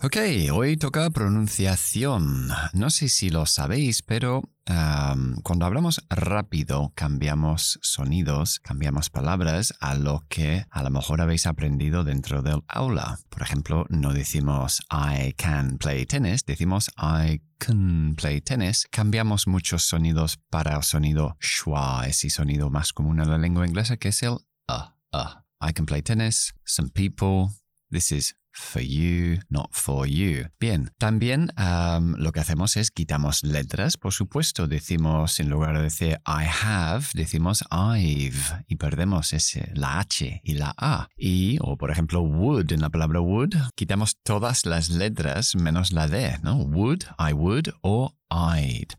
Ok, hoy toca pronunciación. No sé si lo sabéis, pero cuando hablamos rápido cambiamos sonidos, cambiamos palabras a lo que a lo mejor habéis aprendido dentro del aula. Por ejemplo, no decimos I can play tennis, decimos I can play tennis. Cambiamos muchos sonidos para el sonido schwa, ese sonido más común en la lengua inglesa que es el uh, uh. I can play tennis, some people, this is for you, not for you. Bien, también lo que hacemos es quitamos letras, por supuesto, decimos en lugar de decir I have, decimos I've y perdemos ese, la H y la A. Y, o por ejemplo, would, en la palabra would, quitamos todas las letras menos la D, ¿no? Would, I would o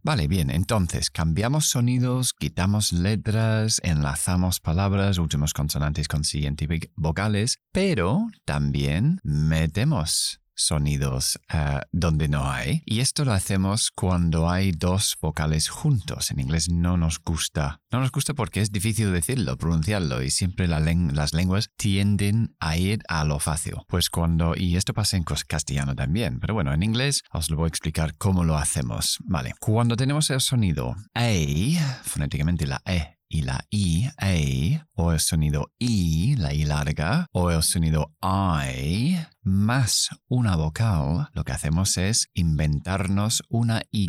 Vale, bien, entonces cambiamos sonidos, quitamos letras, enlazamos palabras, últimos consonantes con siguiente vocales, pero también metemos sonidos eh, donde no hay. Y esto lo hacemos cuando hay dos vocales juntos. En inglés no nos gusta. No nos gusta porque es difícil decirlo, pronunciarlo y siempre las lenguas tienden a ir a lo fácil. Pues cuando, y esto pasa en castellano también, pero bueno, en inglés os lo voy a explicar cómo lo hacemos. Vale, cuando tenemos el sonido A, fonéticamente la E y la I, A, o el sonido I, la I larga, o el sonido I, más una vocal, lo que hacemos es inventarnos una Y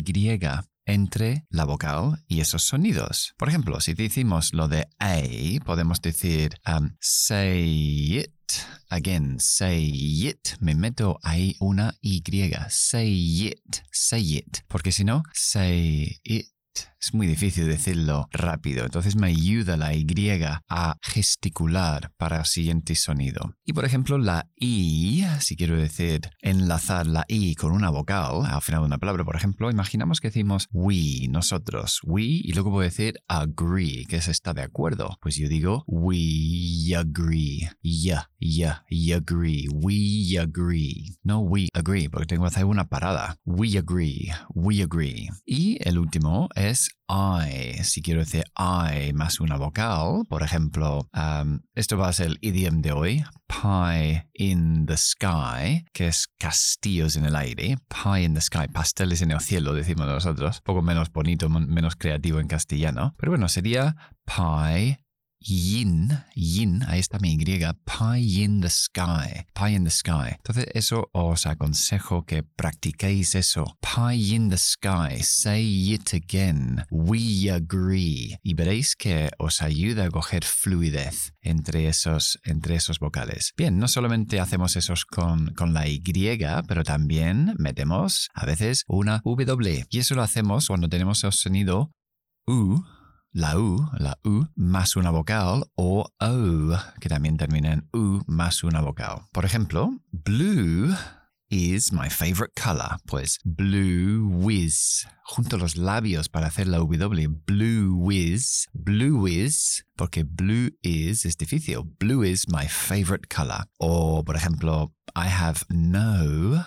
entre la vocal y esos sonidos. Por ejemplo, si decimos lo de A, podemos decir um, say it. Again, say it. Me meto ahí una Y. Say it. Say it. Porque si no, say it es muy difícil decirlo rápido, entonces me ayuda la Y a gesticular para el siguiente sonido. Y por ejemplo, la I, si quiero decir enlazar la I con una vocal al final de una palabra, por ejemplo, imaginamos que decimos we, nosotros, we, y luego puedo decir agree, que es está de acuerdo. Pues yo digo we agree, yeah, yeah, you agree, we agree. No we agree, porque tengo que hacer una parada. We agree, we agree. Y el último es I. Si quiero decir I más una vocal, por ejemplo, um, esto va a ser el idioma de hoy, pie in the sky, que es castillos en el aire, pie in the sky, pasteles en el cielo, decimos nosotros, poco menos bonito, menos creativo en castellano, pero bueno, sería pie yin, yin, ahí está mi Y, pie in the sky, pie in the sky. Entonces eso os aconsejo que practiquéis eso. Pie in the sky, say it again, we agree. Y veréis que os ayuda a coger fluidez entre esos, entre esos vocales. Bien, no solamente hacemos esos con, con la Y, pero también metemos a veces una W. Y eso lo hacemos cuando tenemos el sonido U la U, la U, más una vocal, o O, que también termina en U más una vocal. Por ejemplo, blue is my favorite color. Pues blue whiz. Junto los labios para hacer la W. Blue whiz. Blue whiz. Porque blue is es difícil. Blue is my favorite color. O, por ejemplo, I have no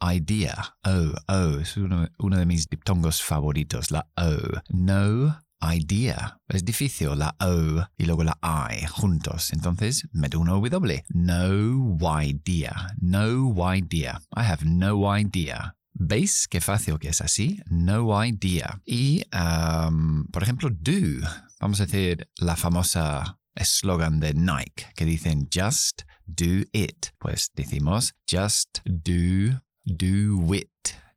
idea. O, O. Es uno, uno de mis diptongos favoritos. La O. No idea. Es difícil la O y luego la I juntos. Entonces meto una W. No idea. No idea. I have no idea. ¿Veis qué fácil que es así? No idea. Y, um, por ejemplo, do. Vamos a decir la famosa eslogan de Nike que dicen just do it. Pues decimos just do, do it.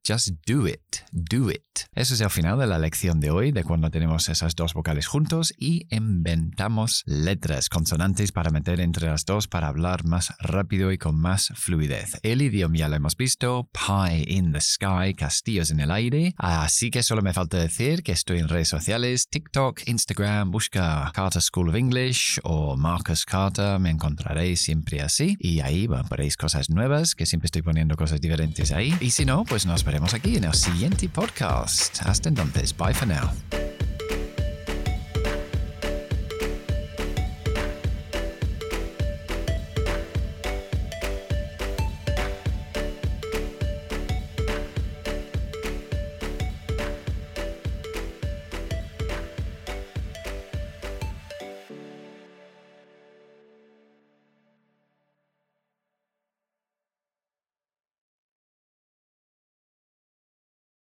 Just do it, do it. Eso es el final de la lección de hoy, de cuando tenemos esas dos vocales juntos y inventamos letras, consonantes para meter entre las dos para hablar más rápido y con más fluidez. El idioma ya lo hemos visto, pie in the sky, castillos en el aire. Así que solo me falta decir que estoy en redes sociales, TikTok, Instagram, busca Carter School of English o Marcus Carter, me encontraréis siempre así. Y ahí veréis cosas nuevas, que siempre estoy poniendo cosas diferentes ahí. Y si no, pues nos veremos aquí en el siguiente podcast. Hasta entonces, bye for now.